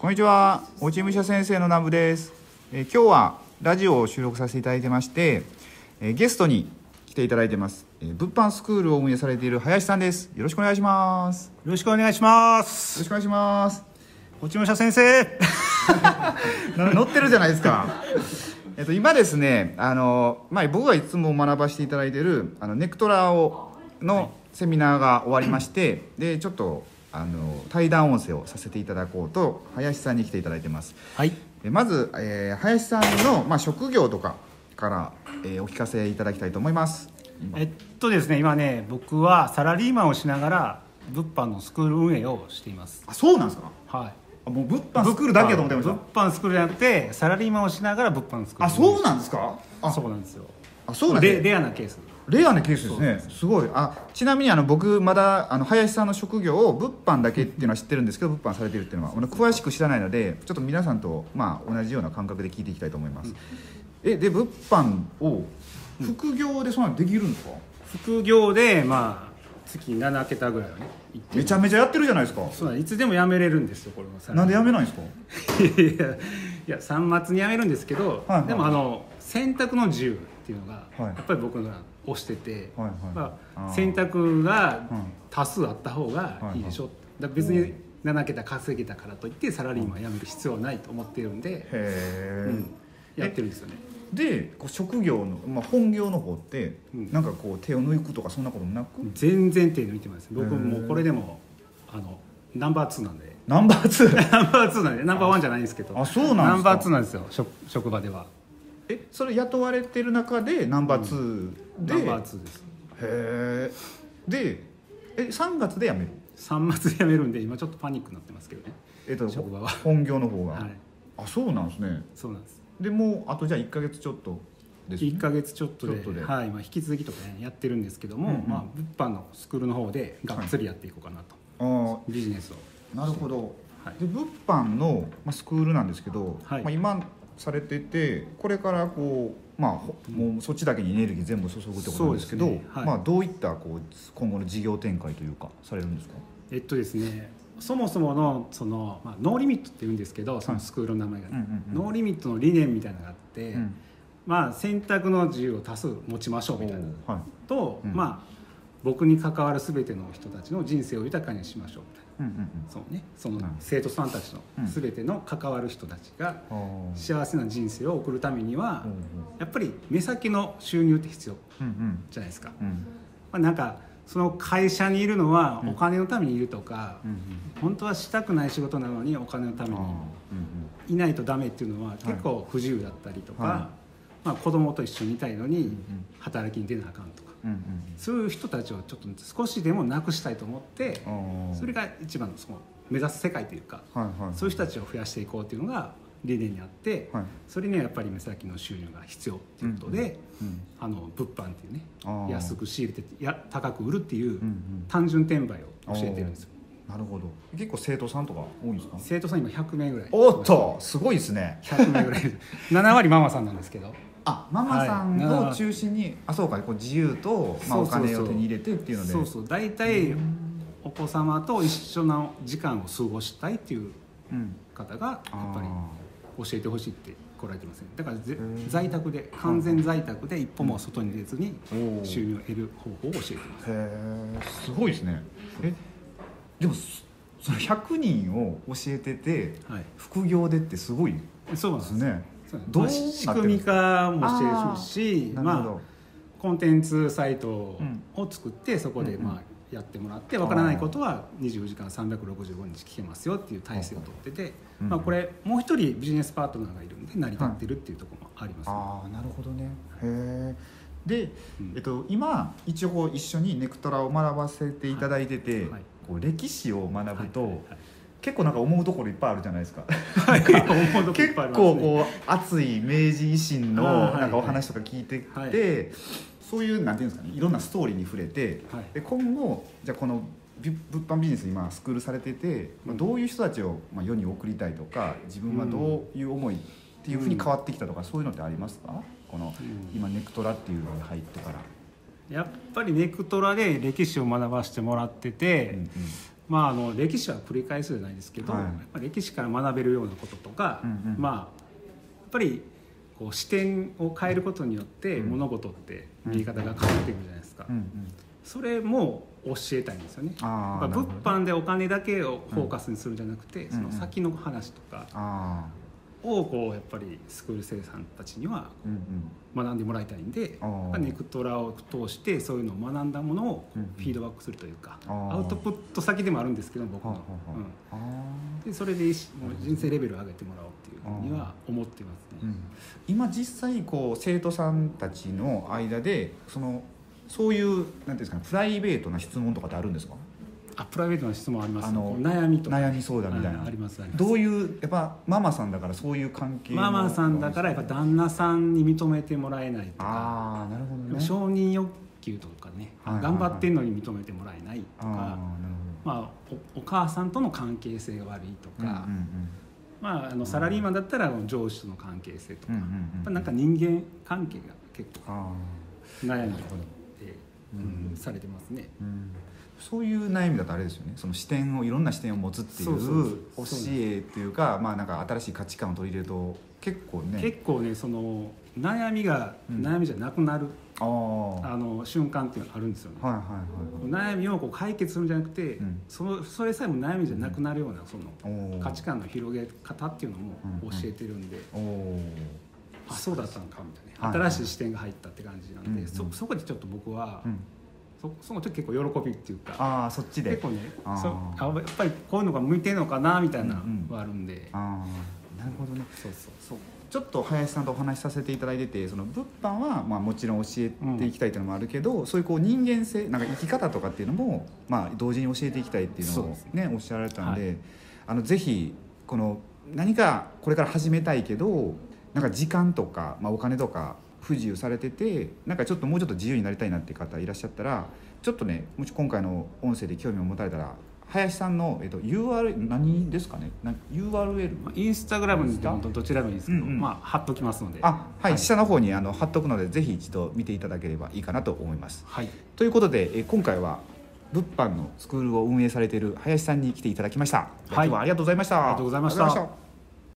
こんにちは。落ち武者先生の南部です、えー今日はラジオを収録させていただいてまして、えーゲストに来ていただいてます、えー物販スクールを運営されている林さんです。よろしくお願いします。よよろしくお願いします。ろしくお願いします。落ち武者先生。な 乗ってるじゃないですか。えっと今ですねあの、まあ、僕がいつも学ばせていただいてるあのネクトラをのセミナーが終わりましてでちょっとあの対談音声をさせていただこうと林さんに来ていただいてます。はい。えまず、えー林さんの、まあ、職業とかから、えーお聞かせいただきたいと思います。えっとですね今ね僕はサラリーマンをしながら物販のスクール運営をしています。あそうなんですか？はい。あもう物販スクールだけだと思ってまし物販スクールじゃなくてサラリーマンをしながら物販スクールたあそうなんですか？あ。そうなんですよ。あそうなんですレレアなケースレアなケースですね。す。ごい。あちなみにあの僕まだあの林さんの職業を物販だけっていうのは知ってるんですけど物販されてるっていうのは。詳しく知らないのでちょっと皆さんと、まあ、同じような感覚で聞いていきたいと思います、えで物販を副業でそんなのできるんですか、副業でまあ月7桁ぐらいはねめちゃめちゃやってるじゃないですか。そうなんいつでも辞めれるんですよこれはサラなんでリーやめないんですか？いやいや3末に辞めるんですけど、はいはいでもあの選択の自由っていうのが、はい。やっぱり僕が推してて、はいはい。まあ、選択がうん。多数あった方がいい。でしょ、だから別に7桁稼げたからといってサラリーマン辞める必要はないと思ってるんで、うん。やってるんですよね。でこう職業の、まあ、本業の方って、うん。なんかこう手を抜くとかそんなこともなく？全然手抜いてます。僕もうこれでもあのナンバー2なんで。ナンバー2 ナンバー2なんで。ナンバー1じゃないんですけど。あそうなんですか。ナンバー2なんですよ。職職場ではえそれ雇われてる中でナンバー2で、ナンバー2です。へえでえ3月で辞める？3末で辞めるんで今ちょっとパニックになってますけどね。えっと職場は。本業の方が、はい。あそうなんですね。そうなんです。でもうあとじゃあ1か月ちょっとです、ね。1、か月ちょっとではい。まあ、引き続きとか、ね、やってるんですけども、うんうん。まあ、物販のスクールの方でがっつりやっていこうかなと、あビジネスをあなるほど、はい。で物販の、まあ、スクールなんですけど、はい。まあ、今されててこれからこうまあほもうそっちだけにエネルギー全部注ぐってことなんですけどね。はい。まあ、どういったこう今後の事業展開というかされるんですか？えっとですねそもそものその、まあ、ノーリミットって言うんですけどそのスクールの名前が、うんうんうん。ノーリミットの理念みたいなのがあって、うん。まあ、選択の自由を多数持ちましょうみたいな。はい。と、うん。まあ、僕に関わる全ての人たちの人生を豊かにしましょう。みたいな。うんうんうん。そうね、そのうん。生徒さんたちのうん全ての関わる人たちが幸せな人生を送るためにはうんうん。やっぱり目先の収入って必要うんうん。じゃないですか、うん。まあ、なんかその会社にいるのはうん。お金のためにいるとか、うん本当はしたくない仕事なのにお金のためにいないとダメっていうのは結構不自由だったりとか、はまあ、子供と一緒にいたいのにん働きに出なあかんとか。うんうんそういう人たちをちょっと少しでもなくしたいと思ってそれが一番のその目指す世界というかはいはいそういう人たちを増やしていこうっていうのが理念にあって、はい。それにはやっぱり目先の収入が必要っていうことで、うんあの物販っていうね安く仕入れてや高く売るっていううんうん。単純転売を教えてるんですよ。なるほど。結構生徒さんとか多いんですか？生徒さん今100名ぐらい。おっと！すごいですね。100名ぐらい。7割ママさんなんですけどあママさんを中心に、あそうかこう自由と、まあ、お金を手に入れてっていうので。そうそう。大体お子様と一緒な時間を過ごしたいっていううん方がやっぱりあ教えてほしいって来られてますね。だから在宅で完全在宅で一歩も外に出ずに収入を得る方法を教えてます。へえすごいですね。えでもそその100人を教えててはい。副業でってすごいでそうなんです。すねどうまあ仕組み化もしてるしなるほど、まあコンテンツサイトをうん作ってそこでまあやってもらってわからないことは24時間365日聞けますよっていう体制をとってて、うん。まあ、これもう一人ビジネスパートナーがいるんで成り立ってるっていうところもあります、ああなるほどね。へえで、うん。えっと、今一応一緒にネクトラを学ばせていただいてて、はい。こう歴史を学ぶと、はい。はい結構なんか思うところいっぱいあるじゃないですか。結構こう熱い明治維新のなんかお話とか聞いてきて、はい。そういうなんていうんですかねいろんなストーリーに触れて、はい。で今後じゃあこのび物販ビジネスに今スクールされてて、まあ、どういう人たちをまあ世に送りたいとか自分はどういう思いっていうふうに変わってきたとか、そういうのってありますか？このうん。今ネクトラっていうのに入ってから。やっぱりネクトラで歴史を学ばせてもらってて、うんうんまあ、あの歴史は繰り返すじゃないですけど、はい。歴史から学べるようなこととか、うんうん。まあやっぱりこう視点を変えることによってうん。物事って見え方が変わってくるじゃないですか、うんうん。それも教えたいんですよね。あーやっぱ物販でお金だけをフォーカスにするんじゃなくて、んその先の話とか。あをこうやっぱりスクール生さんたちには学んでもらいたいんであー。ネクトラを通してそういうのを学んだものをうんうん。フィードバックするというか、あー。アウトプット先でもあるんですけど僕の、うん。でそれでもう人生レベルを上げてもらおうっていうふうには思ってますね。ーうん。今実際こう生徒さんたちの間でそのそういうなんていうんですかねプライベートな質問とかってあるんですか？あプライベートな質問ありますあの悩みとか。悩み相談みたいな。はありますどういうやっぱママさんだからそういう関係の。ママさんだからやっぱ旦那さんに認めてもらえないとか。ああなるほどね。承認欲求とかね、頑張ってんのに認めてもらえないとか。まあ、おお母さんとの関係性が悪いとか、うんうんまあ、あのサラリーマンだったら上司との関係性とか、うなんか人間関係が結構あ悩み。で、うんうんされてますね。そういう悩みだとあれですよね。その視点をいろんな視点を持つっていう教えっていうかまあなんか新しい価値観を取り入れると結構ね。結構ねその悩みがうん。悩みじゃなくなる、あの瞬間っていうのがあるんですよね。はいはいはい悩みをこう解決するんじゃなくて、うん。そのそれさえも悩みじゃなくなるようなその価値観の広げ方っていうのもうん教えてるんで、おおあそうだったのかみたいな、はい新しい視点が入ったって感じなんで、うんそそこでちょっと僕は、うん。そその時結構喜びっていうかああそっちで。結構ねそやっぱりこういうのが向いてるのかなみたいなうんうん。のはあるんで、ああなるほどね。そうそう。そう。ちょっと林さんとお話しさせていただいててその物販はまあもちろん教えていきたいっていうのもあるけど、そういうこう人間性なんか生き方とかっていうのもまあ同時に教えていきたいっていうのをそうですね。おっしゃられたんで、はあのぜひこの何かこれから始めたいけどなんか時間とか、まあ、お金とか不自由されててなんかちょっともうちょっと自由になりたいなっていう方いらっしゃったらちょっとねもし今回の音声で興味を持たれたら林さんの、えっと、URL 何ですかね？な URL? インスタグラムにどちらでもいいですけど、うんうん。まあ貼っときますので。あはい、下の方にあの貼っとくのでぜひ一度見ていただければいいかなと思います。はい。ということでえー今回は物販のスクールを運営されている林さんに来ていただきました、はい。今日はありがとうございました。ありがとうございました